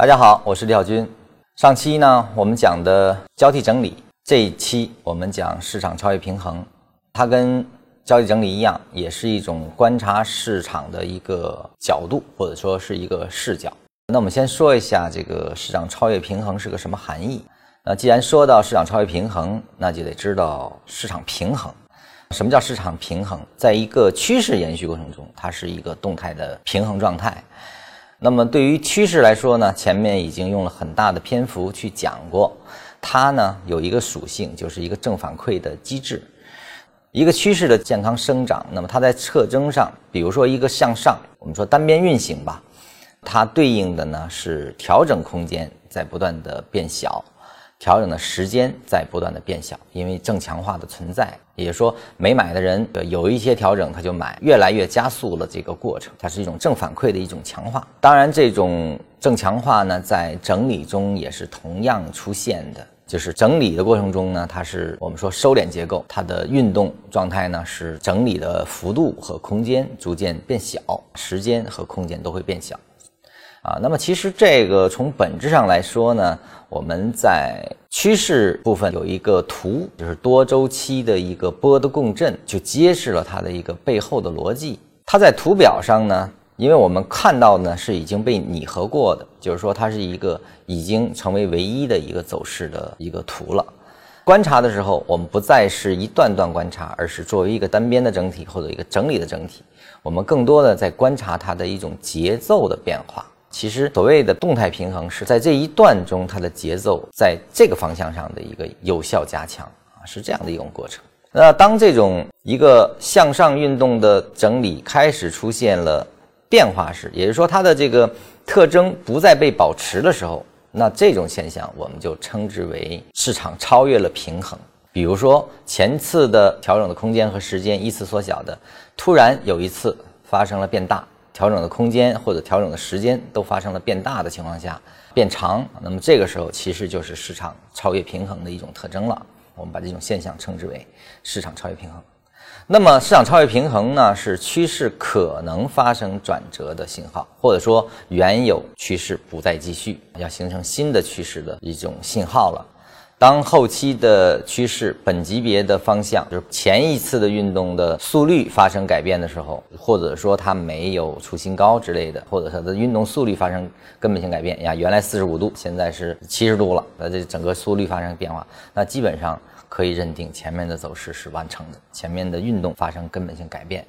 大家好，我是李小军。上期呢，我们讲的交替整理，这一期我们讲市场超越平衡。它跟交替整理一样，也是一种观察市场的一个角度，或者说是一个视角。那我们先说一下这个市场超越平衡是个什么含义。那既然说到市场超越平衡，那就得知道市场平衡。什么叫市场平衡？在一个趋势延续过程中，它是一个动态的平衡状态。那么对于趋势来说呢，前面已经用了很大的篇幅去讲过，它呢有一个属性，就是一个正反馈的机制。一个趋势的健康生长，那么它在特征上，比如说一个向上，我们说单边运行吧，它对应的呢是调整空间在不断的变小。调整的时间在不断的变小，因为正强化的存在，也就是说，没买的人有一些调整他就买，越来越加速了这个过程，它是一种正反馈的一种强化。当然，这种正强化呢，在整理中也是同样出现的，就是整理的过程中呢，它是我们说收敛结构，它的运动状态呢是整理的幅度和空间逐渐变小，时间和空间都会变小。啊，那么其实这个从本质上来说呢，我们在趋势部分有一个图，就是多周期的一个波的共振，就揭示了它的一个背后的逻辑。它在图表上呢，因为我们看到呢是已经被拟合过的，就是说它是一个已经成为唯一的一个走势的一个图了。观察的时候，我们不再是一段段观察，而是作为一个单边的整体或者一个整理的整体，我们更多的在观察它的一种节奏的变化。其实所谓的动态平衡是在这一段中，它的节奏在这个方向上的一个有效加强啊，是这样的一种过程。那当这种一个向上运动的整理开始出现了变化时，也就是说它的这个特征不再被保持的时候，那这种现象我们就称之为市场超越了平衡。比如说前次的调整的空间和时间依次缩小的，突然有一次发生了变大。调整的空间或者调整的时间都发生了变大的情况下，变长，那么这个时候其实就是市场超越平衡的一种特征了。我们把这种现象称之为市场超越平衡。那么市场超越平衡呢，是趋势可能发生转折的信号，或者说原有趋势不再继续，要形成新的趋势的一种信号了。当后期的趋势本级别的方向，就是前一次的运动的速率发生改变的时候，或者说它没有出新高之类的，或者它的运动速率发生根本性改变呀，原来四十五度，现在是七十度了，那这整个速率发生变化，那基本上可以认定前面的走势是完成的，前面的运动发生根本性改变，